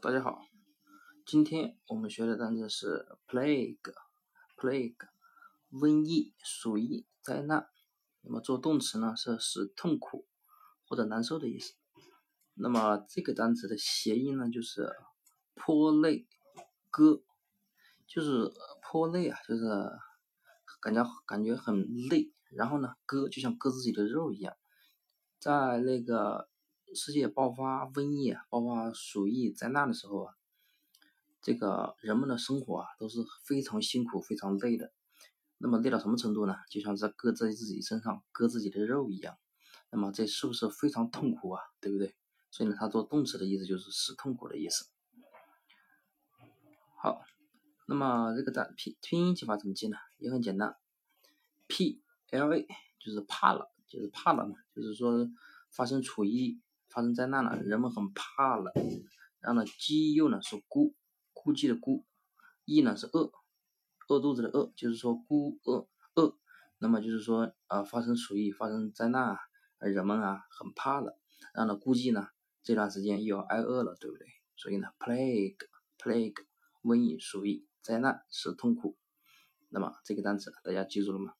大家好，今天我们学的单词是 plague，plague，瘟疫、鼠疫、灾难。那么做动词呢，是使痛苦或者难受的意思。那么这个单词的谐音呢，就是泼泪割，就是泼泪啊，就是感觉感觉很累，然后呢，割就像割自己的肉一样，在那个。世界爆发瘟疫、爆发鼠疫灾难的时候啊，这个人们的生活啊都是非常辛苦、非常累的。那么累到什么程度呢？就像在割在自己身上割自己的肉一样。那么这是不是非常痛苦啊？对不对？所以呢，它做动词的意思就是使痛苦的意思。好，那么这个单拼拼音记法怎么记呢？也很简单，P L A 就是怕了，就是怕了嘛，就是说发生处于。发生灾难了，人们很怕了。然后呢，饥又呢是孤，孤寂的孤，疫呢是饿，饿肚子的饿，就是说孤饿饿。那么就是说啊，发生鼠疫，发生灾难啊，人们啊很怕了。然后呢，估计呢这段时间又要挨饿了，对不对？所以呢，plague plague 瘟疫鼠疫灾难是痛苦。那么这个单词大家记住了吗？